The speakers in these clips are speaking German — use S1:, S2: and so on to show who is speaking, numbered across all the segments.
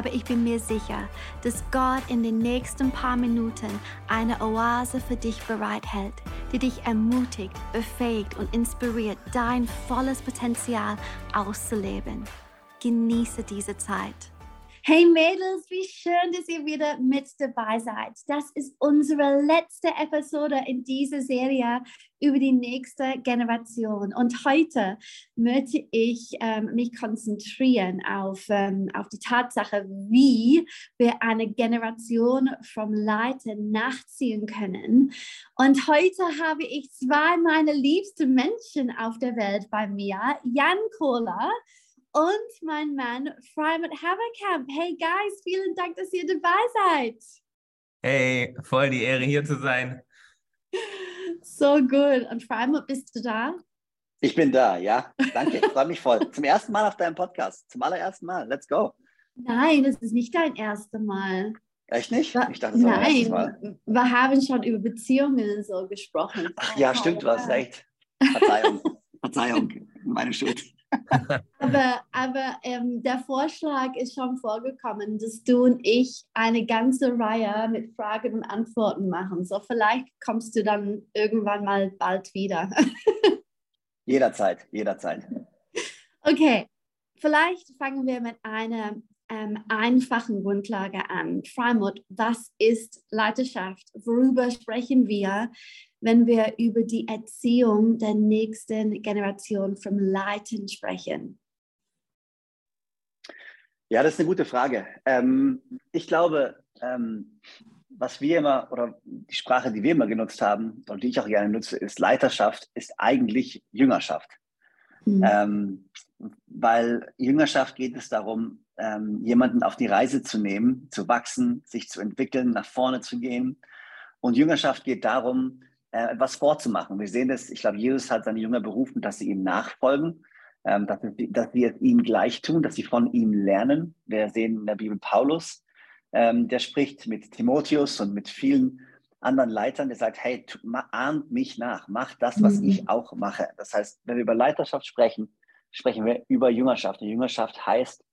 S1: aber ich bin mir sicher, dass Gott in den nächsten paar Minuten eine Oase für dich bereithält, die dich ermutigt, befähigt und inspiriert, dein volles Potenzial auszuleben. Genieße diese Zeit. Hey Mädels, wie schön, dass ihr wieder mit dabei seid. Das ist unsere letzte Episode in dieser Serie über die nächste Generation. Und heute möchte ich ähm, mich konzentrieren auf, ähm, auf die Tatsache, wie wir eine Generation vom Leiten nachziehen können. Und heute habe ich zwei meiner liebsten Menschen auf der Welt bei mir, Jan Kohler und mein Mann Freimuth Haverkamp. Hey guys, vielen Dank, dass ihr dabei seid.
S2: Hey, voll die Ehre hier zu sein.
S1: So gut. Und Freimuth, bist du da?
S3: Ich bin da, ja. Danke, ich freue mich voll. Zum ersten Mal auf deinem Podcast. Zum allerersten Mal. Let's go.
S1: Nein, das ist nicht dein erstes Mal.
S3: Echt nicht?
S1: Ich dachte, das war Nein, Mal. wir haben schon über Beziehungen so gesprochen.
S3: Ach ja, stimmt, du hast recht. Verzeihung. Verzeihung, meine Schuld
S1: aber aber ähm, der Vorschlag ist schon vorgekommen, dass du und ich eine ganze Reihe mit Fragen und Antworten machen. So vielleicht kommst du dann irgendwann mal bald wieder.
S3: jederzeit, jederzeit.
S1: Okay, vielleicht fangen wir mit einer ähm, einfachen Grundlage an. Freimut, was ist Leiterschaft? Worüber sprechen wir, wenn wir über die Erziehung der nächsten Generation vom Leiten sprechen?
S3: Ja, das ist eine gute Frage. Ähm, ich glaube, ähm, was wir immer oder die Sprache, die wir immer genutzt haben und die ich auch gerne nutze, ist Leiterschaft, ist eigentlich Jüngerschaft. Mhm. Ähm, weil Jüngerschaft geht es darum, ähm, jemanden auf die Reise zu nehmen, zu wachsen, sich zu entwickeln, nach vorne zu gehen. Und Jüngerschaft geht darum, äh, etwas vorzumachen. Wir sehen das, ich glaube, Jesus hat seine Jünger berufen, dass sie ihm nachfolgen, ähm, dass, sie, dass sie es ihm gleich tun, dass sie von ihm lernen. Wir sehen in der Bibel Paulus, ähm, der spricht mit Timotheus und mit vielen anderen Leitern, der sagt, hey, ahnt mich nach, mach das, was mhm. ich auch mache. Das heißt, wenn wir über Leiterschaft sprechen, sprechen wir über Jüngerschaft. Und Jüngerschaft heißt,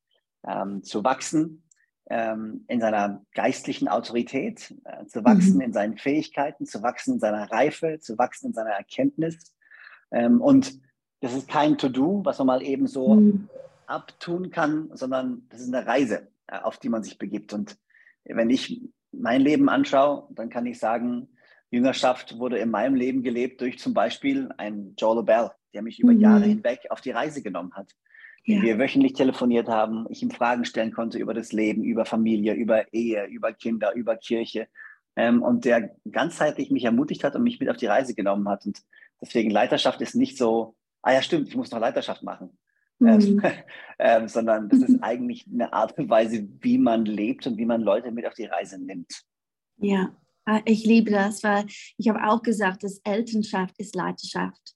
S3: ähm, zu wachsen ähm, in seiner geistlichen Autorität, äh, zu wachsen mhm. in seinen Fähigkeiten, zu wachsen in seiner Reife, zu wachsen in seiner Erkenntnis. Ähm, und das ist kein To-Do, was man mal eben so mhm. abtun kann, sondern das ist eine Reise, äh, auf die man sich begibt. Und wenn ich mein Leben anschaue, dann kann ich sagen, Jüngerschaft wurde in meinem Leben gelebt durch zum Beispiel einen Joel Bell, der mich über mhm. Jahre hinweg auf die Reise genommen hat ja. wir wöchentlich telefoniert haben, ich ihm Fragen stellen konnte über das Leben, über Familie, über Ehe, über Kinder, über Kirche. Ähm, und der ganzheitlich mich ermutigt hat und mich mit auf die Reise genommen hat. Und deswegen Leiterschaft ist nicht so, ah ja, stimmt, ich muss noch Leiterschaft machen. Mhm. ähm, sondern das ist eigentlich eine Art und Weise, wie man lebt und wie man Leute mit auf die Reise nimmt.
S1: Ja, ah, ich liebe das, weil ich habe auch gesagt, dass Elternschaft ist Leiterschaft.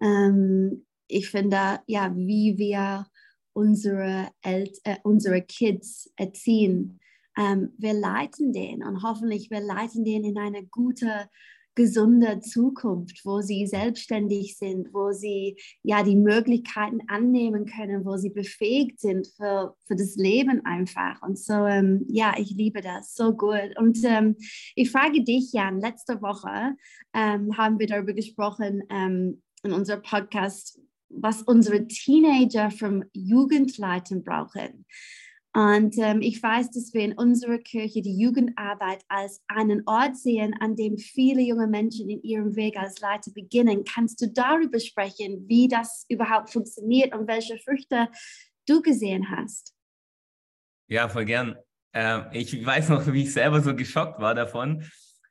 S1: Ähm, ich finde, ja, wie wir unsere, El äh, unsere Kids erziehen, ähm, wir leiten den und hoffentlich wir leiten den in eine gute, gesunde Zukunft, wo sie selbstständig sind, wo sie ja die Möglichkeiten annehmen können, wo sie befähigt sind für, für das Leben einfach. Und so, ähm, ja, ich liebe das so gut. Und ähm, ich frage dich, Jan, letzte Woche ähm, haben wir darüber gesprochen ähm, in unserem Podcast, was unsere Teenager vom Jugendleiten brauchen. Und ähm, ich weiß, dass wir in unserer Kirche die Jugendarbeit als einen Ort sehen, an dem viele junge Menschen in ihrem Weg als Leiter beginnen. Kannst du darüber sprechen, wie das überhaupt funktioniert und welche Früchte du gesehen hast?
S2: Ja, voll gern. Ähm, ich weiß noch, wie ich selber so geschockt war davon,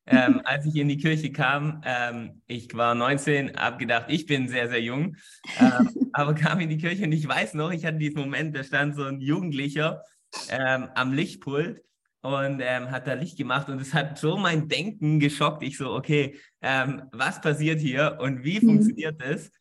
S2: ähm, als ich in die Kirche kam. Ähm, ich war 19, habe gedacht, ich bin sehr, sehr jung, ähm, aber kam in die Kirche und ich weiß noch, ich hatte diesen Moment, da stand so ein Jugendlicher ähm, am Lichtpult und ähm, hat da Licht gemacht und es hat so mein Denken geschockt. Ich so, okay, ähm, was passiert hier und wie mhm. funktioniert das?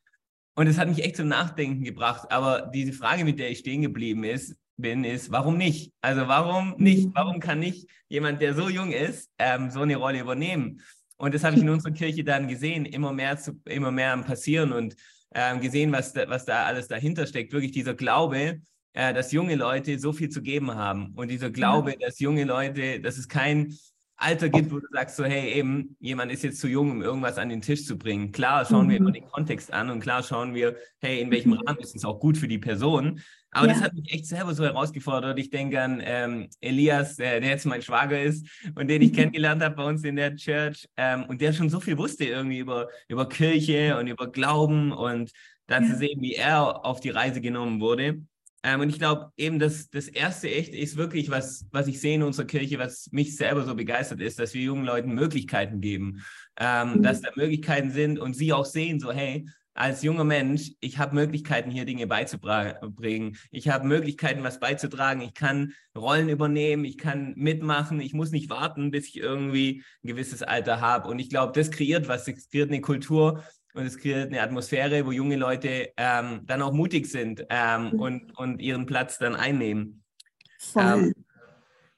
S2: Und es hat mich echt zum Nachdenken gebracht. Aber diese Frage, mit der ich stehen geblieben ist, bin, ist, warum nicht? Also warum nicht? Mhm. Warum kann nicht jemand, der so jung ist, ähm, so eine Rolle übernehmen? Und das habe ich in unserer Kirche dann gesehen, immer mehr, zu, immer mehr passieren und ähm, gesehen, was da, was da alles dahinter steckt. Wirklich dieser Glaube, äh, dass junge Leute so viel zu geben haben. Und dieser Glaube, dass junge Leute, dass es kein Alter gibt, wo du sagst so, hey, eben, jemand ist jetzt zu jung, um irgendwas an den Tisch zu bringen. Klar schauen mhm. wir immer den Kontext an und klar schauen wir, hey, in welchem mhm. Rahmen ist es auch gut für die Person. Aber ja. das hat mich echt selber so herausgefordert. Ich denke an ähm, Elias, äh, der jetzt mein Schwager ist und den ich kennengelernt habe bei uns in der Church ähm, und der schon so viel wusste irgendwie über, über Kirche und über Glauben und dann ja. zu sehen, wie er auf die Reise genommen wurde. Ähm, und ich glaube eben, dass das Erste echt ist wirklich, was, was ich sehe in unserer Kirche, was mich selber so begeistert ist, dass wir jungen Leuten Möglichkeiten geben, ähm, mhm. dass da Möglichkeiten sind und sie auch sehen, so hey, als junger Mensch, ich habe Möglichkeiten, hier Dinge beizubringen. Ich habe Möglichkeiten, was beizutragen. Ich kann Rollen übernehmen, ich kann mitmachen. Ich muss nicht warten, bis ich irgendwie ein gewisses Alter habe. Und ich glaube, das kreiert was. Das kreiert eine Kultur, und es kreiert eine Atmosphäre, wo junge Leute ähm, dann auch mutig sind ähm, mhm. und, und ihren Platz dann einnehmen. Ähm,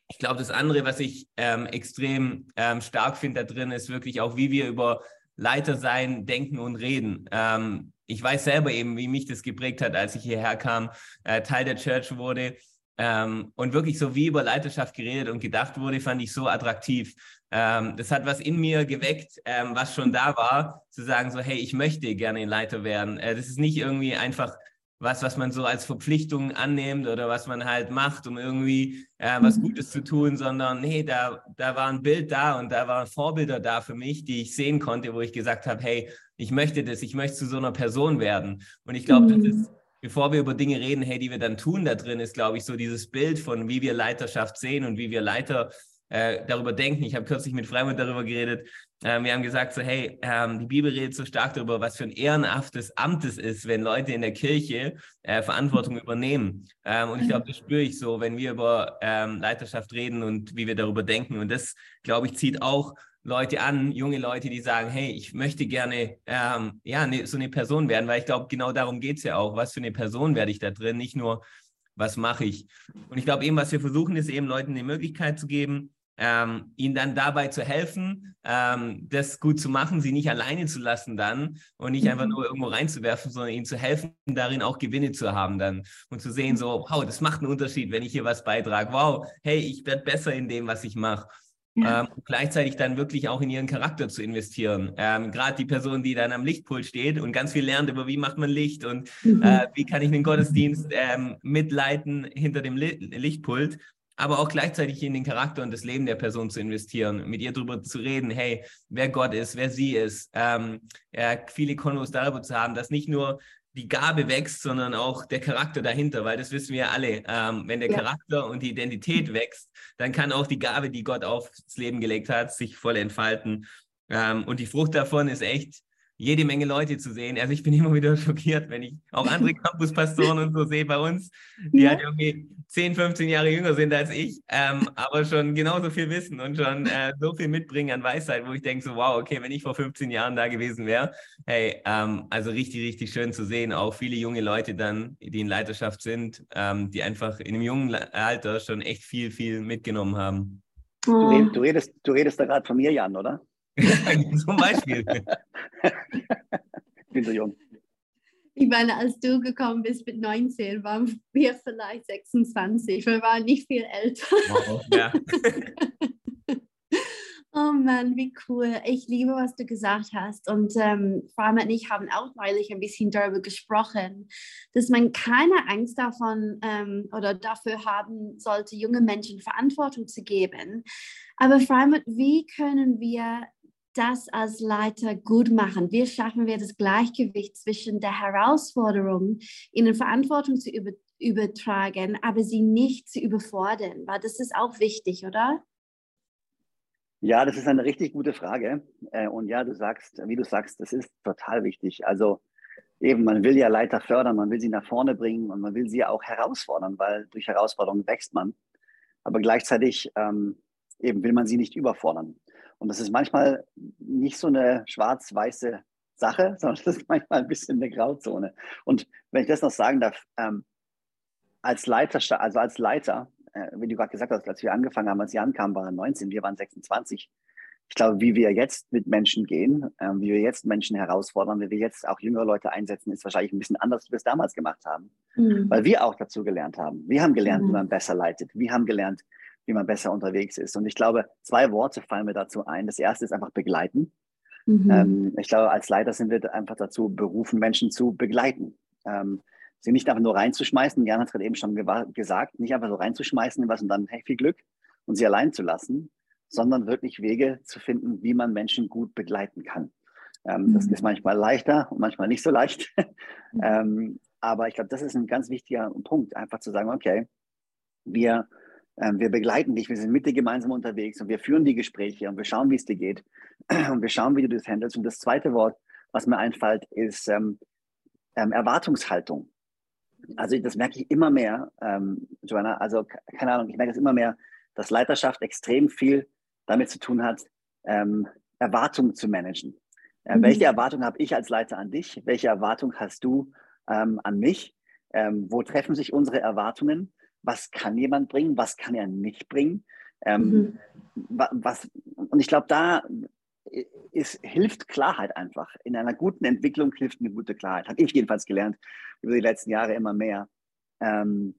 S2: ich glaube, das andere, was ich ähm, extrem ähm, stark finde da drin, ist wirklich auch, wie wir über Leiter sein, denken und reden. Ähm, ich weiß selber eben, wie mich das geprägt hat, als ich hierher kam, äh, Teil der Church wurde. Ähm, und wirklich so wie über Leiterschaft geredet und gedacht wurde, fand ich so attraktiv. Ähm, das hat was in mir geweckt, ähm, was schon da war, zu sagen so, hey, ich möchte gerne Leiter werden. Äh, das ist nicht irgendwie einfach was, was man so als Verpflichtung annimmt oder was man halt macht, um irgendwie äh, was mhm. Gutes zu tun, sondern nee, da, da war ein Bild da und da waren Vorbilder da für mich, die ich sehen konnte, wo ich gesagt habe, hey, ich möchte das, ich möchte zu so einer Person werden. Und ich glaube, mhm. das ist bevor wir über Dinge reden, hey, die wir dann tun da drin, ist, glaube ich, so dieses Bild von, wie wir Leiterschaft sehen und wie wir Leiter äh, darüber denken. Ich habe kürzlich mit Freimund darüber geredet. Ähm, wir haben gesagt, so, hey, ähm, die Bibel redet so stark darüber, was für ein ehrenhaftes Amt es ist, wenn Leute in der Kirche äh, Verantwortung übernehmen. Ähm, und ich glaube, das spüre ich so, wenn wir über ähm, Leiterschaft reden und wie wir darüber denken. Und das, glaube ich, zieht auch Leute an, junge Leute, die sagen, hey, ich möchte gerne ähm, ja, ne, so eine Person werden, weil ich glaube, genau darum geht es ja auch. Was für eine Person werde ich da drin? Nicht nur, was mache ich? Und ich glaube eben, was wir versuchen, ist eben Leuten die Möglichkeit zu geben, ähm, ihnen dann dabei zu helfen, ähm, das gut zu machen, sie nicht alleine zu lassen dann und nicht einfach mhm. nur irgendwo reinzuwerfen, sondern ihnen zu helfen, darin auch Gewinne zu haben dann und zu sehen, so, wow, das macht einen Unterschied, wenn ich hier was beitrage. Wow, hey, ich werde besser in dem, was ich mache. Ja. Ähm, gleichzeitig dann wirklich auch in ihren Charakter zu investieren. Ähm, Gerade die Person, die dann am Lichtpult steht und ganz viel lernt über wie macht man Licht und mhm. äh, wie kann ich einen Gottesdienst ähm, mitleiten hinter dem Li Lichtpult, aber auch gleichzeitig in den Charakter und das Leben der Person zu investieren, mit ihr darüber zu reden, hey, wer Gott ist, wer sie ist, ähm, ja, viele Konvos darüber zu haben, dass nicht nur die Gabe wächst, sondern auch der Charakter dahinter, weil das wissen wir alle. Ähm, wenn der ja. Charakter und die Identität wächst, dann kann auch die Gabe, die Gott aufs Leben gelegt hat, sich voll entfalten. Ähm, und die Frucht davon ist echt, jede Menge Leute zu sehen. Also ich bin immer wieder schockiert, wenn ich auch andere Campuspastoren und so sehe bei uns, die ja. halt irgendwie 10, 15 Jahre jünger sind als ich, ähm, aber schon genauso viel wissen und schon äh, so viel mitbringen an Weisheit, wo ich denke so, wow, okay, wenn ich vor 15 Jahren da gewesen wäre, hey, ähm, also richtig, richtig schön zu sehen, auch viele junge Leute dann, die in Leiterschaft sind, ähm, die einfach in einem jungen Alter schon echt viel, viel mitgenommen haben.
S3: Du, redest, du redest, du redest da gerade von mir, Jan, oder?
S2: Zum Beispiel.
S3: ich bin so jung.
S1: Ich meine, als du gekommen bist mit 19, waren wir vielleicht 26. Wir waren nicht viel älter. Wow, ja. oh Mann, wie cool. Ich liebe, was du gesagt hast. Und ähm, Frau und ich haben auch neulich ein bisschen darüber gesprochen, dass man keine Angst davon ähm, oder dafür haben sollte, junge Menschen Verantwortung zu geben. Aber Frau, wie können wir das als Leiter gut machen? Wie schaffen wir das Gleichgewicht zwischen der Herausforderung, ihnen Verantwortung zu über, übertragen, aber sie nicht zu überfordern? Weil das ist auch wichtig, oder?
S3: Ja, das ist eine richtig gute Frage. Äh, und ja, du sagst, wie du sagst, das ist total wichtig. Also eben, man will ja Leiter fördern, man will sie nach vorne bringen und man will sie auch herausfordern, weil durch Herausforderungen wächst man. Aber gleichzeitig ähm, eben will man sie nicht überfordern. Und das ist manchmal nicht so eine schwarz-weiße Sache, sondern das ist manchmal ein bisschen eine Grauzone. Und wenn ich das noch sagen darf, ähm, als Leiter, also als Leiter, äh, wie du gerade gesagt hast, als wir angefangen haben, als Jan kam, waren 19, wir waren 26. Ich glaube, wie wir jetzt mit Menschen gehen, äh, wie wir jetzt Menschen herausfordern, wie wir jetzt auch jüngere Leute einsetzen, ist wahrscheinlich ein bisschen anders, wie wir es damals gemacht haben. Mhm. Weil wir auch dazu gelernt haben. Wir haben gelernt, mhm. wie man besser leitet. Wir haben gelernt, wie man besser unterwegs ist. Und ich glaube, zwei Worte fallen mir dazu ein. Das erste ist einfach begleiten. Mhm. Ähm, ich glaube, als Leiter sind wir einfach dazu berufen, Menschen zu begleiten. Ähm, sie nicht einfach nur reinzuschmeißen, Jan hat es gerade eben schon gesagt, nicht einfach so reinzuschmeißen in was und dann, hey, viel Glück und sie allein zu lassen, sondern wirklich Wege zu finden, wie man Menschen gut begleiten kann. Ähm, mhm. Das ist manchmal leichter und manchmal nicht so leicht. Mhm. ähm, aber ich glaube, das ist ein ganz wichtiger Punkt, einfach zu sagen, okay, wir wir begleiten dich, wir sind mit dir gemeinsam unterwegs und wir führen die Gespräche und wir schauen, wie es dir geht und wir schauen, wie du das handelst. Und das zweite Wort, was mir einfällt, ist ähm, ähm, Erwartungshaltung. Also das merke ich immer mehr, ähm, Joanna, also keine Ahnung, ich merke es immer mehr, dass Leiterschaft extrem viel damit zu tun hat, ähm, Erwartungen zu managen. Äh, mhm. Welche Erwartungen habe ich als Leiter an dich? Welche Erwartungen hast du ähm, an mich? wo treffen sich unsere Erwartungen? Was kann jemand bringen, was kann er nicht bringen. Ähm, mhm. was, und ich glaube, da ist, hilft Klarheit einfach. In einer guten Entwicklung hilft eine gute Klarheit. Habe ich jedenfalls gelernt über die letzten Jahre immer mehr. Ähm,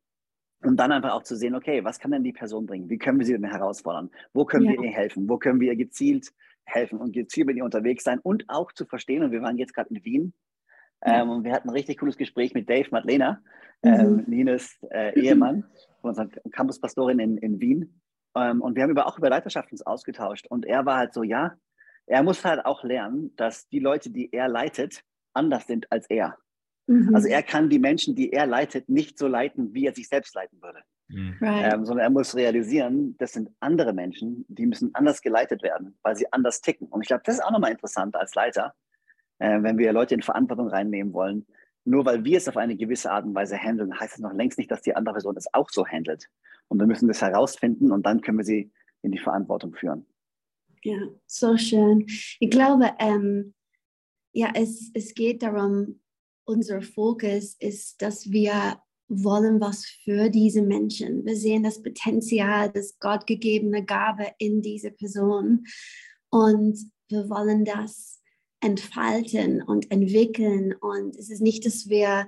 S3: und dann einfach auch zu sehen, okay, was kann denn die Person bringen? Wie können wir sie denn herausfordern? Wo können ja. wir ihr helfen? Wo können wir ihr gezielt helfen und gezielt mit ihr unterwegs sein und auch zu verstehen, und wir waren jetzt gerade in Wien, ähm, und wir hatten ein richtig cooles Gespräch mit Dave Madlena, ähm, mhm. Nines äh, Ehemann, von unserer Campuspastorin in, in Wien. Ähm, und wir haben über, auch über Leiterschaft uns ausgetauscht. Und er war halt so, ja, er muss halt auch lernen, dass die Leute, die er leitet, anders sind als er. Mhm. Also er kann die Menschen, die er leitet, nicht so leiten, wie er sich selbst leiten würde. Mhm. Right. Ähm, sondern er muss realisieren, das sind andere Menschen, die müssen anders geleitet werden, weil sie anders ticken. Und ich glaube, das ist auch nochmal interessant als Leiter, äh, wenn wir Leute in Verantwortung reinnehmen wollen, nur weil wir es auf eine gewisse Art und Weise handeln, heißt es noch längst nicht, dass die andere Person es auch so handelt. Und wir müssen das herausfinden und dann können wir sie in die Verantwortung führen.
S1: Ja, so schön. Ich glaube, ähm, ja, es, es geht darum, unser Fokus ist, dass wir wollen was für diese Menschen. Wir sehen das Potenzial, das Gott gegebene Gabe in diese Person und wir wollen das entfalten und entwickeln. Und es ist nicht, dass wir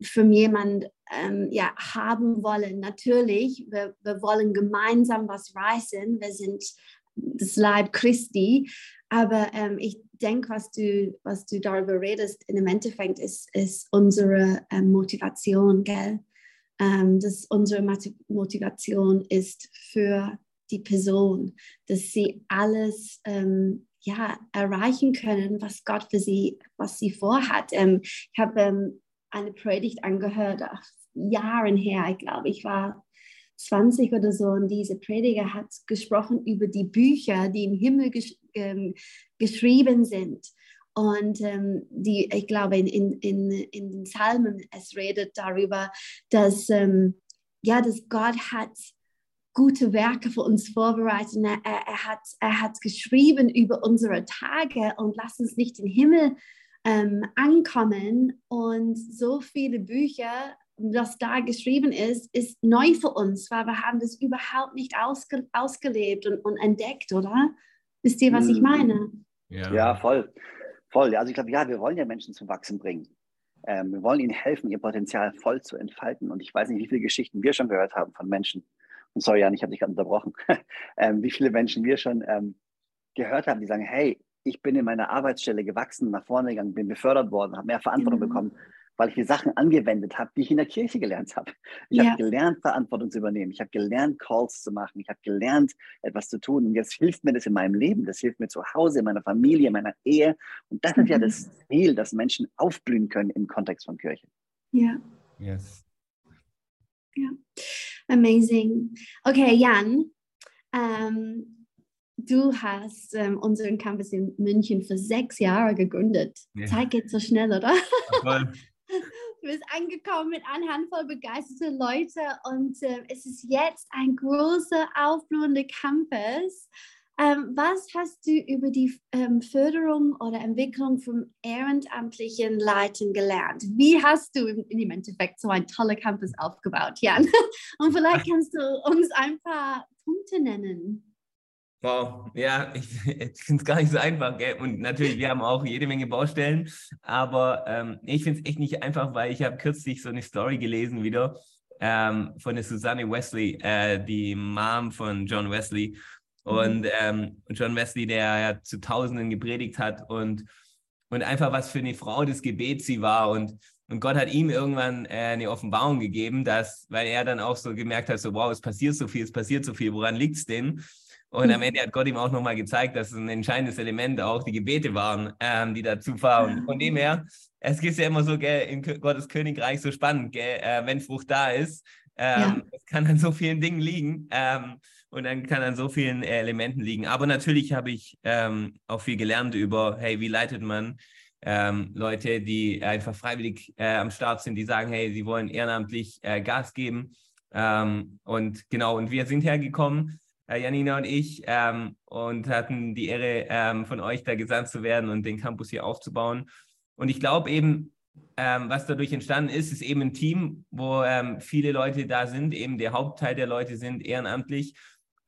S1: für jemand ähm, ja, haben wollen. Natürlich, wir, wir wollen gemeinsam was reißen. Wir sind das Leib Christi. Aber ähm, ich denke, was du, was du darüber redest, im Endeffekt ist, ist unsere ähm, Motivation, gell? Ähm, dass unsere Motivation ist für die Person, dass sie alles ähm, ja, erreichen können, was Gott für sie, was sie vorhat. Ähm, ich habe ähm, eine Predigt angehört, ach, Jahren her, ich glaube, ich war 20 oder so und diese Prediger hat gesprochen über die Bücher, die im Himmel gesch ähm, geschrieben sind. Und ähm, die, ich glaube, in, in, in, in den Psalmen, es redet darüber, dass, ähm, ja, dass Gott hat gute Werke für uns vorbereitet. Er, er, hat, er hat geschrieben über unsere Tage und lass uns nicht den Himmel ähm, ankommen. Und so viele Bücher, was da geschrieben ist, ist neu für uns, weil wir haben das überhaupt nicht ausge, ausgelebt und, und entdeckt, oder? Wisst ihr, was ich mhm. meine?
S3: Ja, ja voll. Voll. Also ich glaube, ja, wir wollen ja Menschen zum Wachsen bringen. Ähm, wir wollen ihnen helfen, ihr Potenzial voll zu entfalten. Und ich weiß nicht, wie viele Geschichten wir schon gehört haben von Menschen, und sorry, Jan, ich habe dich gerade unterbrochen, ähm, wie viele Menschen wir schon ähm, gehört haben, die sagen, hey, ich bin in meiner Arbeitsstelle gewachsen, nach vorne gegangen, bin befördert worden, habe mehr Verantwortung mhm. bekommen, weil ich die Sachen angewendet habe, die ich in der Kirche gelernt habe. Ich ja. habe gelernt, Verantwortung zu übernehmen. Ich habe gelernt, Calls zu machen. Ich habe gelernt, etwas zu tun. Und jetzt hilft mir das in meinem Leben. Das hilft mir zu Hause, in meiner Familie, in meiner Ehe. Und das mhm. ist ja das Ziel, dass Menschen aufblühen können im Kontext von Kirche.
S1: Ja. Yes. Ja. Amazing. Okay, Jan, ähm, du hast ähm, unseren Campus in München für sechs Jahre gegründet. Ja. Zeit geht so schnell, oder? Voll. Du bist angekommen mit einer Handvoll begeisterter Leute und äh, es ist jetzt ein großer, aufblühender Campus. Ähm, was hast du über die ähm, Förderung oder Entwicklung von ehrenamtlichen Leuten gelernt? Wie hast du im, im Endeffekt so ein toller Campus aufgebaut, Jan? Und vielleicht kannst du uns ein paar Punkte nennen.
S2: Wow, ja, ich, ich finde es gar nicht so einfach. Gell? Und natürlich, wir haben auch jede Menge Baustellen, aber ähm, ich finde es echt nicht einfach, weil ich habe kürzlich so eine Story gelesen wieder ähm, von der Susanne Wesley, äh, die Mom von John Wesley. Und mhm. ähm, John Wesley, der ja zu Tausenden gepredigt hat und, und einfach was für eine Frau des Gebets sie war. Und, und Gott hat ihm irgendwann äh, eine Offenbarung gegeben, dass, weil er dann auch so gemerkt hat, so wow, es passiert so viel, es passiert so viel, woran liegt es denn? Und am mhm. Ende hat Gott ihm auch nochmal gezeigt, dass ein entscheidendes Element auch die Gebete waren, ähm, die dazu fahren. Von dem her, es gibt ja immer so, gell, in Gottes Königreich so spannend, gell, äh, wenn Frucht da ist. Ähm, ja. Es kann an so vielen Dingen liegen ähm, und dann kann an so vielen äh, Elementen liegen. Aber natürlich habe ich ähm, auch viel gelernt über, hey, wie leitet man ähm, Leute, die einfach freiwillig äh, am Start sind, die sagen, hey, sie wollen ehrenamtlich äh, Gas geben. Ähm, und genau, und wir sind hergekommen äh, Janina und ich, ähm, und hatten die Ehre, ähm, von euch da gesandt zu werden und den Campus hier aufzubauen. Und ich glaube eben, ähm, was dadurch entstanden ist, ist eben ein Team, wo ähm, viele Leute da sind, eben der Hauptteil der Leute sind ehrenamtlich.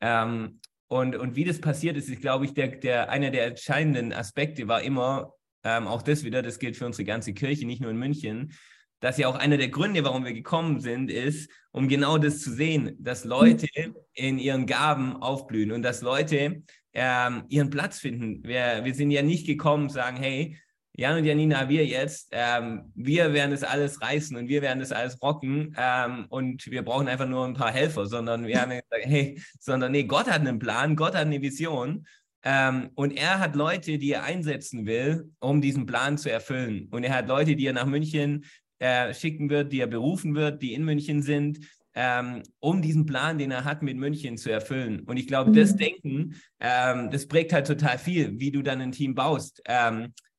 S2: Ähm, und, und wie das passiert ist, ist, glaube ich, der, der, einer der entscheidenden Aspekte war immer, ähm, auch das wieder, das gilt für unsere ganze Kirche, nicht nur in München, dass ja auch einer der Gründe, warum wir gekommen sind, ist, um genau das zu sehen, dass Leute in ihren Gaben aufblühen und dass Leute ähm, ihren Platz finden. Wir, wir sind ja nicht gekommen, sagen, hey, Jan und Janina, wir jetzt, ähm, wir werden das alles reißen und wir werden das alles rocken ähm, und wir brauchen einfach nur ein paar Helfer, sondern wir haben gesagt, hey, sondern nee, Gott hat einen Plan, Gott hat eine Vision ähm, und er hat Leute, die er einsetzen will, um diesen Plan zu erfüllen. Und er hat Leute, die er nach München äh, schicken wird, die er berufen wird, die in München sind, ähm, um diesen Plan, den er hat, mit München zu erfüllen. Und ich glaube, mhm. das Denken, ähm, das prägt halt total viel, wie du dann ein Team baust.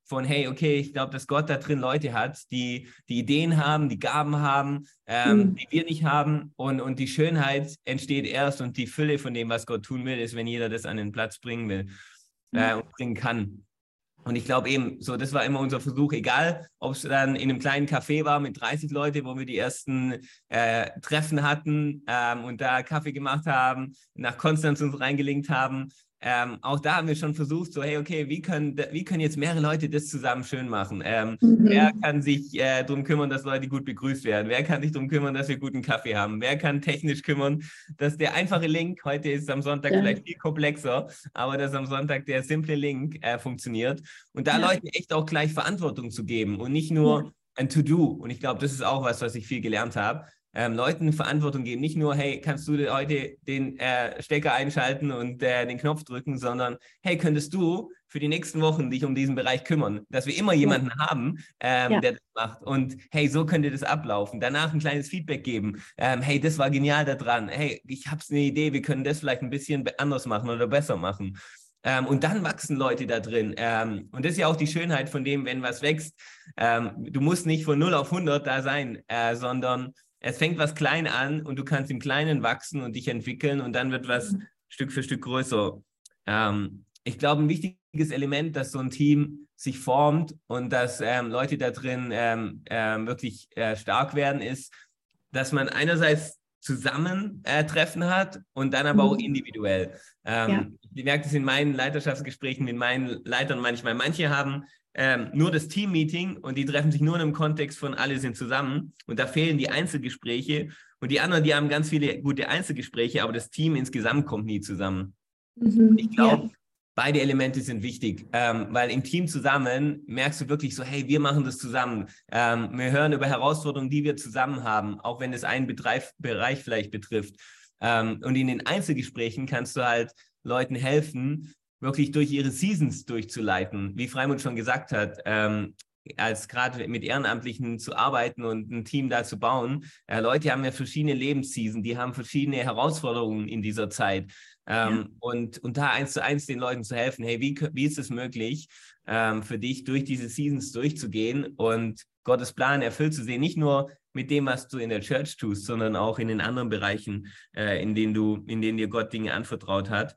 S2: Von, hey, okay, ich glaube, dass Gott da drin Leute hat, die die Ideen haben, die Gaben haben, ähm, mhm. die wir nicht haben. Und, und die Schönheit entsteht erst und die Fülle von dem, was Gott tun will, ist, wenn jeder das an den Platz bringen will äh, und bringen kann. Und ich glaube eben, so das war immer unser Versuch, egal ob es dann in einem kleinen Café war mit 30 Leuten, wo wir die ersten äh, Treffen hatten ähm, und da Kaffee gemacht haben, nach Konstanz uns reingelinkt haben, ähm, auch da haben wir schon versucht, so, hey, okay, wie können, wie können jetzt mehrere Leute das zusammen schön machen? Ähm, mhm. Wer kann sich äh, darum kümmern, dass Leute gut begrüßt werden? Wer kann sich darum kümmern, dass wir guten Kaffee haben? Wer kann technisch kümmern, dass der einfache Link, heute ist am Sonntag ja. vielleicht viel komplexer, aber dass am Sonntag der simple Link äh, funktioniert und da ja. Leuten echt auch gleich Verantwortung zu geben und nicht nur ja. ein To-Do. Und ich glaube, das ist auch was, was ich viel gelernt habe ähm, Leuten Verantwortung geben. Nicht nur, hey, kannst du heute den äh, Stecker einschalten und äh, den Knopf drücken, sondern, hey, könntest du für die nächsten Wochen dich um diesen Bereich kümmern, dass wir immer jemanden ja. haben, ähm, ja. der das macht. Und hey, so könnte das ablaufen. Danach ein kleines Feedback geben. Ähm, hey, das war genial daran. Hey, ich habe eine Idee, wir können das vielleicht ein bisschen anders machen oder besser machen. Ähm, und dann wachsen Leute da drin. Ähm, und das ist ja auch die Schönheit von dem, wenn was wächst. Ähm, du musst nicht von 0 auf 100 da sein, äh, sondern es fängt was klein an und du kannst im Kleinen wachsen und dich entwickeln und dann wird was mhm. Stück für Stück größer. Ähm, ich glaube, ein wichtiges Element, dass so ein Team sich formt und dass ähm, Leute da drin ähm, ähm wirklich äh, stark werden, ist, dass man einerseits zusammen äh, Treffen hat und dann aber mhm. auch individuell. Ähm, ja. Ich merke das in meinen Leiterschaftsgesprächen mit meinen Leitern manchmal. Manche haben ähm, nur das Team-Meeting und die treffen sich nur in einem Kontext von alle sind zusammen und da fehlen die Einzelgespräche und die anderen, die haben ganz viele gute Einzelgespräche, aber das Team insgesamt kommt nie zusammen. Mhm, ich glaube, ja. beide Elemente sind wichtig, ähm, weil im Team zusammen merkst du wirklich so, hey, wir machen das zusammen. Ähm, wir hören über Herausforderungen, die wir zusammen haben, auch wenn es einen Bereich, Bereich vielleicht betrifft. Ähm, und in den Einzelgesprächen kannst du halt Leuten helfen, wirklich durch ihre Seasons durchzuleiten. Wie Freimund schon gesagt hat, ähm, als gerade mit Ehrenamtlichen zu arbeiten und ein Team da zu bauen. Äh, Leute haben ja verschiedene Lebensseason, die haben verschiedene Herausforderungen in dieser Zeit. Ähm, ja. und, und da eins zu eins den Leuten zu helfen, hey, wie, wie ist es möglich, ähm, für dich durch diese Seasons durchzugehen und Gottes Plan erfüllt zu sehen, nicht nur mit dem, was du in der Church tust, sondern auch in den anderen Bereichen, äh, in denen du, in denen dir Gott Dinge anvertraut hat.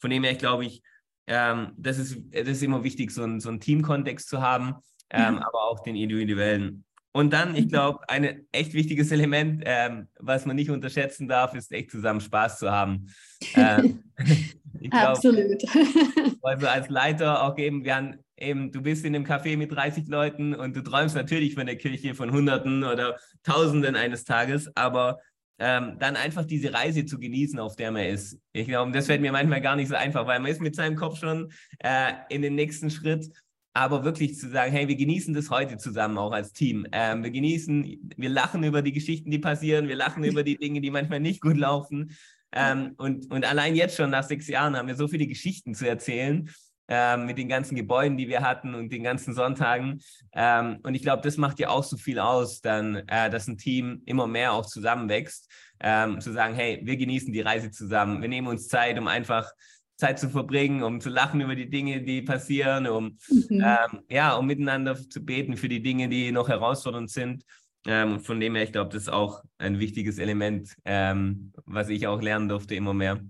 S2: von dem her glaube ich, ähm, das, ist, das ist immer wichtig, so, ein, so einen Teamkontext zu haben, ähm, ja. aber auch den individuellen. Und dann, ich glaube, ein echt wichtiges Element, ähm, was man nicht unterschätzen darf, ist echt zusammen Spaß zu haben. Ähm,
S1: glaub, Absolut.
S2: also als Leiter auch eben, wir haben eben, du bist in einem Café mit 30 Leuten und du träumst natürlich von der Kirche von Hunderten oder Tausenden eines Tages, aber ähm, dann einfach diese Reise zu genießen, auf der man ist. Ich glaube, das fällt mir manchmal gar nicht so einfach, weil man ist mit seinem Kopf schon äh, in den nächsten Schritt. Aber wirklich zu sagen, hey, wir genießen das heute zusammen auch als Team. Ähm, wir genießen, wir lachen über die Geschichten, die passieren, wir lachen über die Dinge, die manchmal nicht gut laufen. Ähm, und, und allein jetzt schon nach sechs Jahren haben wir so viele Geschichten zu erzählen ähm, mit den ganzen Gebäuden, die wir hatten und den ganzen Sonntagen. Ähm, und ich glaube, das macht ja auch so viel aus, dann, äh, dass ein Team immer mehr auch zusammenwächst, ähm, zu sagen, hey, wir genießen die Reise zusammen, wir nehmen uns Zeit, um einfach Zeit zu verbringen, um zu lachen über die Dinge, die passieren, um mhm. ähm, ja, um miteinander zu beten für die Dinge, die noch herausfordernd sind. Ähm, von dem her, ich glaube, das ist auch ein wichtiges Element, ähm, was ich auch lernen durfte immer mehr.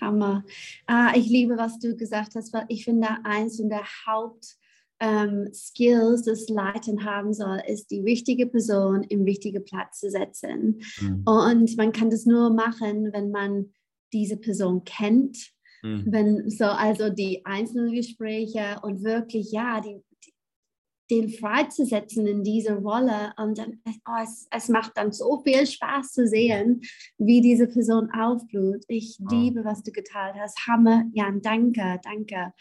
S1: Hammer. Ah, ich liebe, was du gesagt hast, weil ich finde, eins der Haupt ähm, Skills, das Leiten haben soll, ist die richtige Person im richtigen Platz zu setzen. Mhm. Und man kann das nur machen, wenn man diese Person kennt, mhm. wenn so also die einzelnen Gespräche und wirklich ja die den freizusetzen in diese Rolle. Und dann, oh, es, es, macht dann so viel Spaß zu sehen, wie diese Person aufblüht. Ich oh. liebe, was du geteilt hast. Hammer, Jan, danke, danke.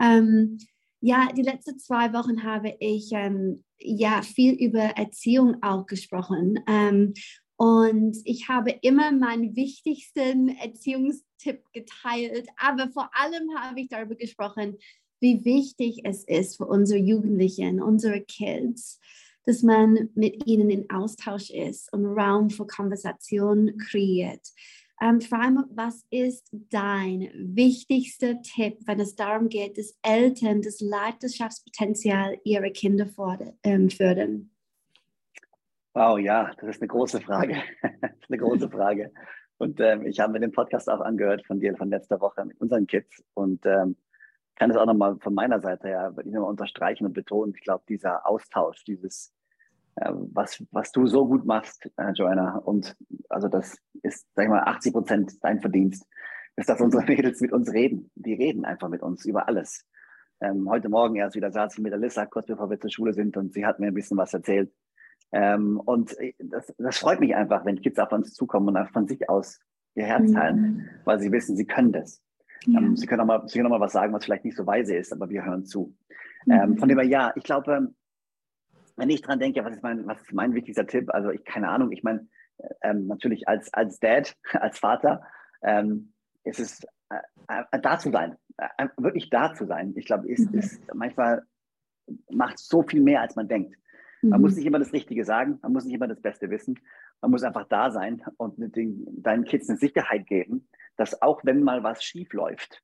S1: Ähm, ja, die letzten zwei Wochen habe ich ähm, ja viel über Erziehung auch gesprochen. Ähm, und ich habe immer meinen wichtigsten Erziehungstipp geteilt, aber vor allem habe ich darüber gesprochen, wie wichtig es ist für unsere Jugendlichen, unsere Kids, dass man mit ihnen in Austausch ist und Raum für Konversation kreiert. Ähm, Freimut, was ist dein wichtigster Tipp, wenn es darum geht, dass Eltern das Leidenschaftspotenzial ihrer Kinder ähm, fördern?
S3: Wow, ja, das ist eine große Frage. eine große Frage. Und ähm, ich habe mir den Podcast auch angehört von dir von letzter Woche mit unseren Kids. Und ähm, kann es auch nochmal von meiner Seite her nochmal unterstreichen und betonen. Ich glaube, dieser Austausch, dieses, äh, was, was du so gut machst, äh, Joanna, und also das ist, sag ich mal, 80 Prozent dein Verdienst, ist, dass unsere Mädels mit uns reden. Die reden einfach mit uns über alles. Ähm, heute Morgen erst wieder saß ich mit Alissa, kurz bevor wir zur Schule sind, und sie hat mir ein bisschen was erzählt. Ähm, und das, das freut mich einfach, wenn Kids auf uns zukommen und von sich aus ihr Herz teilen, mhm. weil sie wissen, sie können das. Ja. Ähm, Sie, können auch mal, Sie können auch mal was sagen, was vielleicht nicht so weise ist, aber wir hören zu. Mhm. Ähm, von dem her, ja, ich glaube, wenn ich dran denke, was ist mein, was ist mein wichtigster Tipp? Also ich, keine Ahnung, ich meine, ähm, natürlich als, als Dad, als Vater, ähm, ist es äh, äh, da zu sein, äh, wirklich da zu sein. Ich glaube, ist, mhm. ist manchmal macht so viel mehr, als man denkt. Man mhm. muss nicht immer das Richtige sagen, man muss nicht immer das Beste wissen. Man muss einfach da sein und mit den, deinen Kids eine Sicherheit geben, dass auch wenn mal was schief läuft,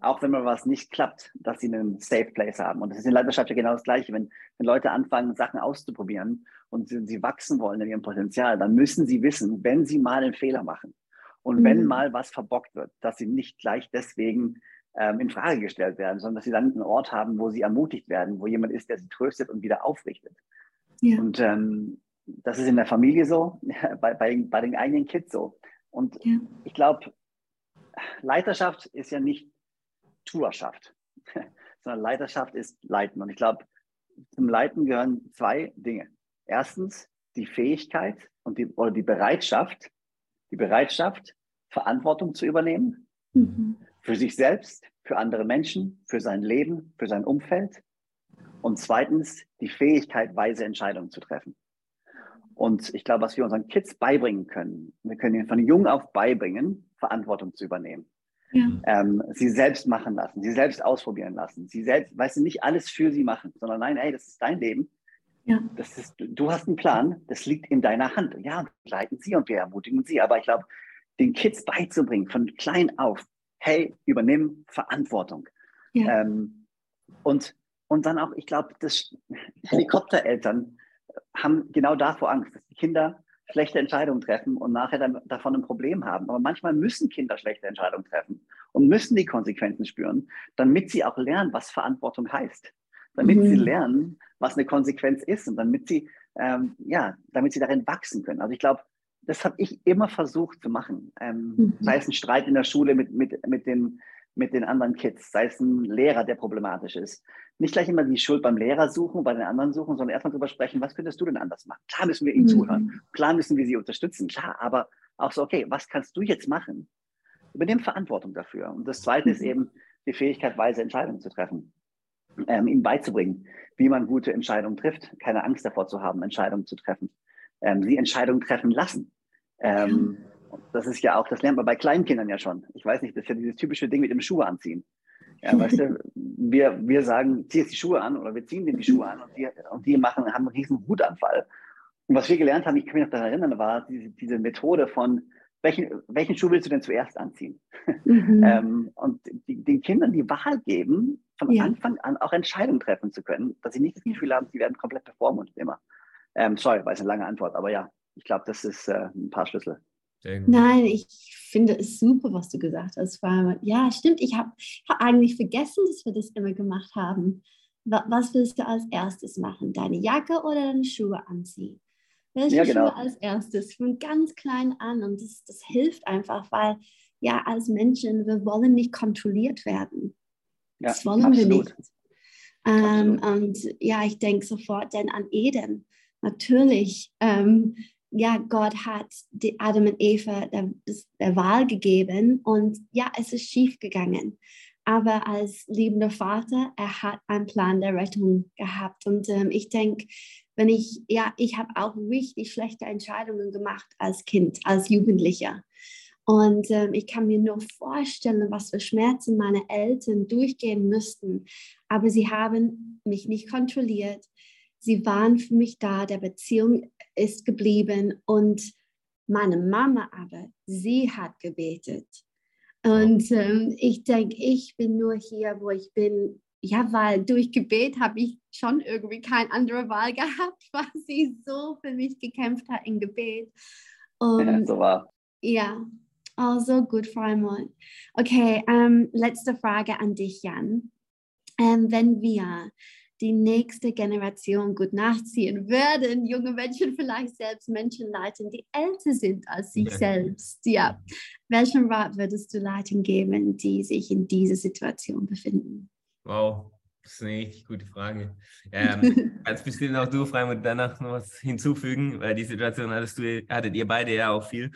S3: auch wenn mal was nicht klappt, dass sie einen Safe Place haben. Und das ist in Leidenschaft ja genau das Gleiche. Wenn, wenn Leute anfangen, Sachen auszuprobieren und sie, sie, wachsen wollen in ihrem Potenzial, dann müssen sie wissen, wenn sie mal einen Fehler machen und mhm. wenn mal was verbockt wird, dass sie nicht gleich deswegen ähm, in Frage gestellt werden, sondern dass sie dann einen Ort haben, wo sie ermutigt werden, wo jemand ist, der sie tröstet und wieder aufrichtet. Ja. Und ähm, das ist in der Familie so, bei, bei, bei den eigenen Kids so. Und ja. ich glaube, Leiterschaft ist ja nicht Tuerschaft, sondern Leiterschaft ist Leiten. Und ich glaube, zum Leiten gehören zwei Dinge. Erstens die Fähigkeit und die, oder die Bereitschaft, die Bereitschaft, Verantwortung zu übernehmen. Mhm. Für sich selbst, für andere Menschen, für sein Leben, für sein Umfeld. Und zweitens die Fähigkeit, weise Entscheidungen zu treffen. Und ich glaube, was wir unseren Kids beibringen können, wir können ihnen von jung auf beibringen, Verantwortung zu übernehmen. Ja. Ähm, sie selbst machen lassen, sie selbst ausprobieren lassen, sie selbst, weißt du, nicht alles für sie machen, sondern nein, ey, das ist dein Leben. Ja. Das ist, du hast einen Plan, das liegt in deiner Hand. Ja, wir leiten sie und wir ermutigen sie. Aber ich glaube, den Kids beizubringen, von klein auf, hey, übernimm Verantwortung. Ja. Ähm, und, und dann auch, ich glaube, Helikoptereltern haben genau davor Angst, dass die Kinder schlechte Entscheidungen treffen und nachher dann davon ein Problem haben. Aber manchmal müssen Kinder schlechte Entscheidungen treffen, und müssen die Konsequenzen spüren, damit sie auch lernen, was Verantwortung heißt. Damit mhm. sie lernen, was eine Konsequenz ist und damit sie, ähm, ja, damit sie darin wachsen können. Also ich glaube, das habe ich immer versucht zu machen. Ähm, mhm. Sei es ein Streit in der Schule mit, mit, mit, den, mit den anderen Kids, sei es ein Lehrer, der problematisch ist. Nicht gleich immer die Schuld beim Lehrer suchen, bei den anderen suchen, sondern erstmal darüber sprechen, was könntest du denn anders machen? Klar müssen wir ihnen mhm. zuhören, klar müssen wir sie unterstützen, klar, aber auch so, okay, was kannst du jetzt machen? Übernimm Verantwortung dafür. Und das Zweite mhm. ist eben die Fähigkeit, weise Entscheidungen zu treffen. Ähm, ihnen beizubringen, wie man gute Entscheidungen trifft, keine Angst davor zu haben, Entscheidungen zu treffen ähm, sie Entscheidungen treffen lassen. Ähm, das ist ja auch, das lernt man bei Kleinkindern ja schon. Ich weiß nicht, das ist ja dieses typische Ding mit dem Schuhe anziehen. Ja, weißt du, wir, wir sagen, zieh jetzt die Schuhe an oder wir ziehen denen die Schuhe an und die, und die machen, haben einen riesen Wutanfall. Und was wir gelernt haben, ich kann mich noch daran erinnern, war diese, diese Methode von, welchen, welchen Schuh willst du denn zuerst anziehen? Mhm. ähm, und die, den Kindern die Wahl geben, von ja. Anfang an auch Entscheidungen treffen zu können, dass sie nicht das Gefühl haben, sie werden komplett bevormundet immer. Ähm, sorry, war es eine lange Antwort, aber ja, ich glaube, das ist äh, ein paar Schlüssel.
S1: Nein, ich finde es super, was du gesagt hast. Ja, stimmt. Ich habe hab eigentlich vergessen, dass wir das immer gemacht haben. Was willst du als erstes machen? Deine Jacke oder deine Schuhe anziehen? Welche ja, genau. Schuhe als erstes? Von ganz klein an. Und das, das hilft einfach, weil ja, als Menschen, wir wollen nicht kontrolliert werden. Ja, das wollen absolut. wir nicht. Ähm, und ja, ich denke sofort dann an Eden natürlich, ähm, ja, Gott hat Adam und Eva der, der Wahl gegeben und ja, es ist schief gegangen. Aber als liebender Vater, er hat einen Plan der Rettung gehabt. Und ähm, ich denke, wenn ich, ja, ich habe auch richtig schlechte Entscheidungen gemacht als Kind, als Jugendlicher. Und ähm, ich kann mir nur vorstellen, was für Schmerzen meine Eltern durchgehen müssten. Aber sie haben mich nicht kontrolliert. Sie waren für mich da, der Beziehung ist geblieben und meine Mama aber, sie hat gebetet. Und ähm, ich denke, ich bin nur hier, wo ich bin, ja, weil durch Gebet habe ich schon irgendwie keine andere Wahl gehabt, weil sie so für mich gekämpft hat im Gebet.
S3: Und, ja, so war.
S1: Ja, also gut, Frau Raimund. Okay, ähm, letzte Frage an dich, Jan. Ähm, wenn wir die nächste Generation gut nachziehen würden, junge Menschen vielleicht selbst Menschen leiten, die älter sind als sie ja. selbst. Ja. Welchen Rat würdest du Leuten geben, die sich in dieser Situation befinden?
S2: Wow, das ist eine richtig gute Frage. Ähm, ganz bestimmt auch du, Freimund, danach noch was hinzufügen, weil die Situation hattest du, hattet ihr beide ja auch viel.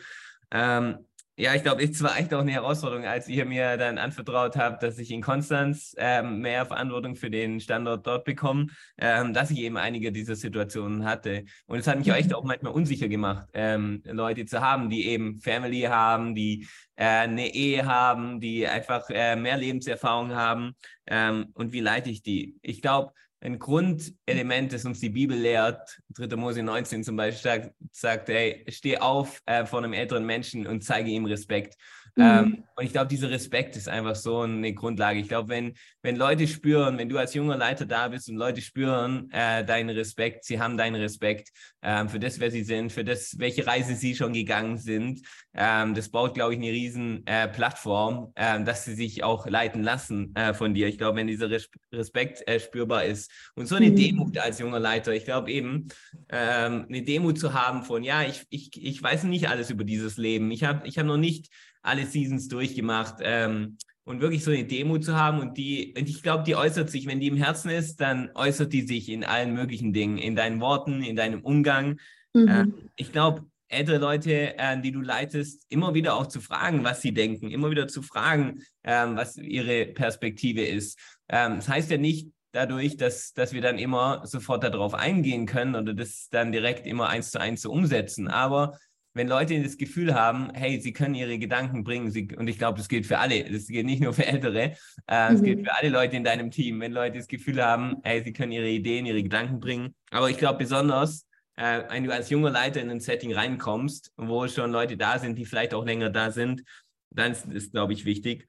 S2: Ähm, ja, ich glaube, es war echt auch eine Herausforderung, als ihr mir dann anvertraut habt, dass ich in Konstanz ähm, mehr Verantwortung für den Standort dort bekomme, ähm, dass ich eben einige dieser Situationen hatte. Und es hat mich auch echt auch manchmal unsicher gemacht, ähm, Leute zu haben, die eben Family haben, die äh, eine Ehe haben, die einfach äh, mehr Lebenserfahrung haben. Ähm, und wie leite ich die? Ich glaube, ein Grundelement, das uns die Bibel lehrt, 3. Mose 19 zum Beispiel, sagt, hey, steh auf äh, vor einem älteren Menschen und zeige ihm Respekt. Mhm. Ähm, und ich glaube, dieser Respekt ist einfach so eine Grundlage. Ich glaube, wenn, wenn Leute spüren, wenn du als junger Leiter da bist und Leute spüren äh, deinen Respekt, sie haben deinen Respekt äh, für das, wer sie sind, für das, welche Reise sie schon gegangen sind, ähm, das baut, glaube ich, eine riesen äh, Plattform, ähm, dass sie sich auch leiten lassen äh, von dir. Ich glaube, wenn dieser Res Respekt äh, spürbar ist und so eine mhm. Demut als junger Leiter, ich glaube eben, ähm, eine Demut zu haben von, ja, ich, ich, ich weiß nicht alles über dieses Leben. Ich habe ich hab noch nicht alle Seasons durchgemacht. Ähm, und wirklich so eine Demo zu haben und die, und ich glaube, die äußert sich, wenn die im Herzen ist, dann äußert die sich in allen möglichen Dingen, in deinen Worten, in deinem Umgang. Mhm. Ähm, ich glaube, ältere Leute, äh, die du leitest, immer wieder auch zu fragen, was sie denken, immer wieder zu fragen, ähm, was ihre Perspektive ist. Ähm, das heißt ja nicht dadurch, dass, dass wir dann immer sofort darauf eingehen können oder das dann direkt immer eins zu eins so umsetzen. Aber wenn Leute das Gefühl haben, hey, sie können ihre Gedanken bringen, sie, und ich glaube, das gilt für alle, das gilt nicht nur für Ältere, äh, mhm. gilt für alle Leute in deinem Team, wenn Leute das Gefühl haben, hey, sie können ihre Ideen, ihre Gedanken bringen. Aber ich glaube besonders, äh, wenn du als junger Leiter in ein Setting reinkommst, wo schon Leute da sind, die vielleicht auch länger da sind, dann ist das, glaube ich, wichtig.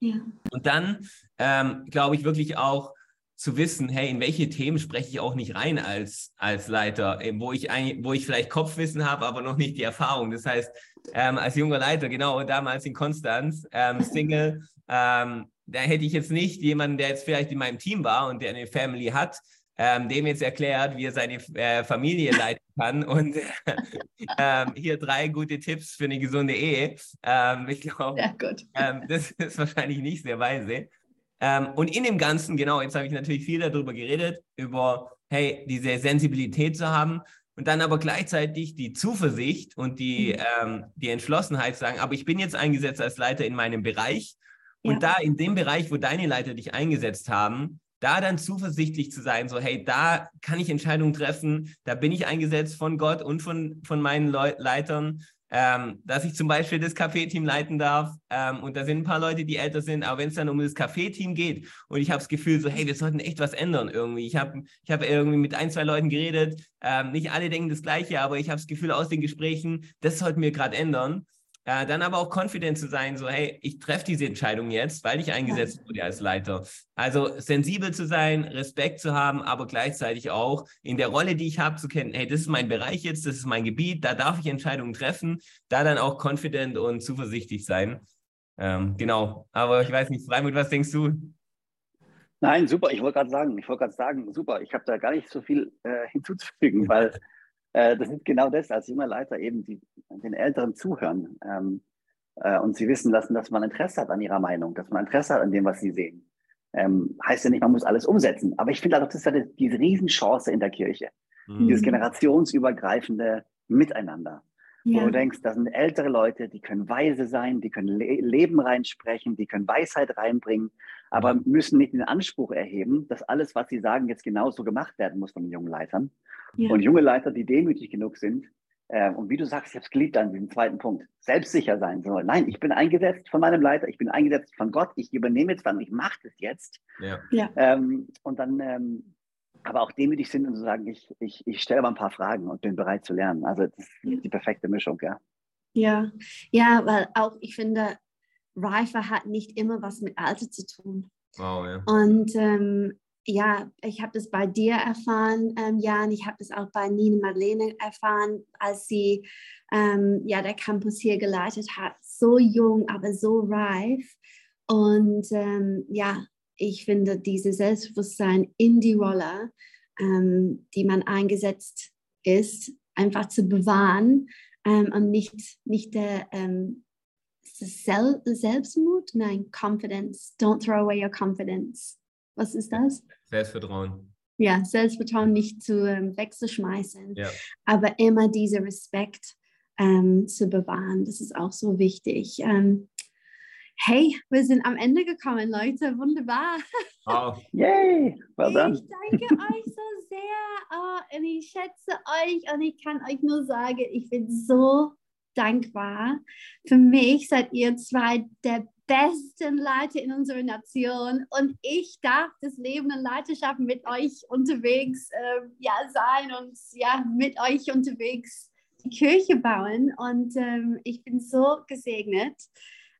S2: Ja. Und dann ähm, glaube ich wirklich auch, zu wissen, hey, in welche Themen spreche ich auch nicht rein als, als Leiter, äh, wo ich, ein, wo ich vielleicht Kopfwissen habe, aber noch nicht die Erfahrung. Das heißt, ähm, als junger Leiter, genau, damals in Konstanz, ähm, Single, ähm, da hätte ich jetzt nicht jemanden, der jetzt vielleicht in meinem Team war und der eine Family hat, ähm, dem jetzt erklärt, wie er seine äh, Familie leiten kann. Und ähm, hier drei gute Tipps für eine gesunde Ehe. Ähm, ich glaube, ähm, das ist wahrscheinlich nicht sehr weise. Ähm, und in dem Ganzen, genau, jetzt habe ich natürlich viel darüber geredet, über, hey, diese Sensibilität zu haben und dann aber gleichzeitig die Zuversicht und die, mhm. ähm, die Entschlossenheit zu sagen, aber ich bin jetzt eingesetzt als Leiter in meinem Bereich. Ja. Und da in dem Bereich, wo deine Leiter dich eingesetzt haben, da dann zuversichtlich zu sein, so hey, da kann ich Entscheidungen treffen, da bin ich eingesetzt von Gott und von, von meinen Leu Leitern ähm, dass ich zum Beispiel das Café-Team leiten darf. Ähm, und da sind ein paar Leute, die älter sind, aber wenn es dann um das Café-Team geht und ich habe das Gefühl, so, hey, wir sollten echt was ändern irgendwie. Ich habe ich hab irgendwie mit ein, zwei Leuten geredet. Ähm, nicht alle denken das Gleiche, aber ich habe das Gefühl aus den Gesprächen, das sollten wir gerade ändern. Äh, dann aber auch confident zu sein, so, hey, ich treffe diese Entscheidung jetzt, weil ich eingesetzt wurde als Leiter. Also sensibel zu sein, Respekt zu haben, aber gleichzeitig auch in der Rolle, die ich habe, zu kennen, hey, das ist mein Bereich jetzt, das ist mein Gebiet, da darf ich Entscheidungen treffen, da dann auch confident und zuversichtlich sein. Ähm, genau, aber ich weiß nicht, Freimut, was denkst du?
S3: Nein, super. Ich wollte gerade sagen, ich wollte gerade sagen, super. Ich habe da gar nicht so viel äh, hinzuzufügen, weil äh, das ist genau das, als junger Leiter eben die, den Älteren zuhören ähm, äh, und sie wissen lassen, dass man Interesse hat an ihrer Meinung, dass man Interesse hat an dem, was sie sehen. Ähm, heißt ja nicht, man muss alles umsetzen. Aber ich finde, das ist ja diese Riesenchance in der Kirche. Mhm. Dieses generationsübergreifende Miteinander. Ja. Wo du denkst, das sind ältere Leute, die können weise sein, die können Le Leben reinsprechen, die können Weisheit reinbringen, aber müssen nicht den Anspruch erheben, dass alles, was sie sagen, jetzt genauso gemacht werden muss von den jungen Leitern. Ja. Und junge Leiter, die demütig genug sind, äh, und wie du sagst, ich habe es geliebt an diesem zweiten Punkt, selbstsicher sein soll. Nein, ich bin eingesetzt von meinem Leiter, ich bin eingesetzt von Gott, ich übernehme jetzt was, ich mache das jetzt. Ja. ja. Ähm, und dann ähm, aber auch demütig sind und zu sagen, ich, ich, ich stelle mal ein paar Fragen und bin bereit zu lernen. Also das ist die perfekte Mischung, ja.
S1: Ja, ja, weil auch ich finde, Reife hat nicht immer was mit Alter zu tun. Wow, ja. Und ähm, ja, ich habe das bei dir erfahren, ähm, Jan. Ich habe das auch bei Nina Madeleine erfahren, als sie ähm, ja der Campus hier geleitet hat. So jung, aber so reif. Und ähm, ja, ich finde dieses Selbstbewusstsein in die Rolle, ähm, die man eingesetzt ist, einfach zu bewahren ähm, und nicht, nicht der ähm, Sel Selbstmut, nein, Confidence. Don't throw away your confidence. Was ist das?
S2: Selbstvertrauen.
S1: Ja, Selbstvertrauen nicht zu ähm, wegzuschmeißen, ja. aber immer dieser Respekt ähm, zu bewahren. Das ist auch so wichtig. Ähm, hey, wir sind am Ende gekommen, Leute. Wunderbar.
S3: Wow. Yay! Well done.
S1: Ich danke euch so sehr oh, und ich schätze euch und ich kann euch nur sagen, ich bin so dankbar. Für mich seid ihr zwei der besten Leute in unserer Nation und ich darf das Leben und Leiterschaft mit euch unterwegs äh, ja, sein und ja, mit euch unterwegs die Kirche bauen und ähm, ich bin so gesegnet.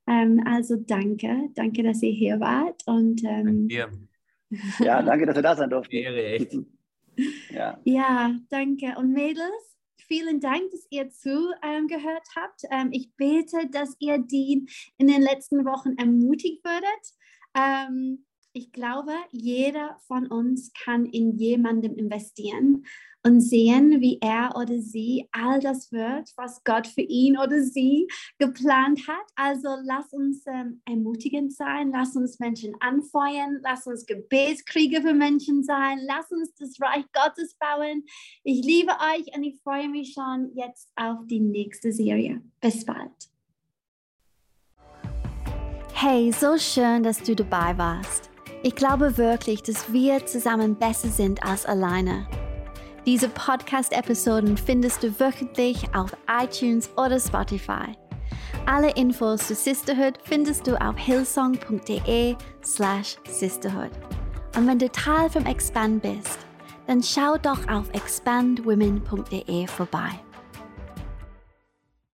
S1: Ähm, also danke, danke, dass ihr hier wart und ähm,
S3: ja, danke, dass wir da sein durften.
S2: Ehre, echt.
S1: ja. ja, danke. Und Mädels, vielen Dank, dass ihr zugehört habt. Ähm, ich bete, dass ihr die in den letzten Wochen ermutigt würdet. Ähm, ich glaube, jeder von uns kann in jemandem investieren und sehen, wie er oder sie all das wird, was Gott für ihn oder sie geplant hat. Also lass uns ähm, ermutigend sein, lass uns Menschen anfeuern, lass uns Gebetskriege für Menschen sein, lass uns das Reich Gottes bauen. Ich liebe euch und ich freue mich schon jetzt auf die nächste Serie. Bis bald.
S4: Hey, so schön, dass du dabei warst. Ich glaube wirklich, dass wir zusammen besser sind als alleine. Diese Podcast-Episoden findest du wöchentlich auf iTunes oder Spotify. Alle Infos zu Sisterhood findest du auf hillsong.de/slash sisterhood. Und wenn du Teil vom Expand bist, dann schau doch auf expandwomen.de vorbei.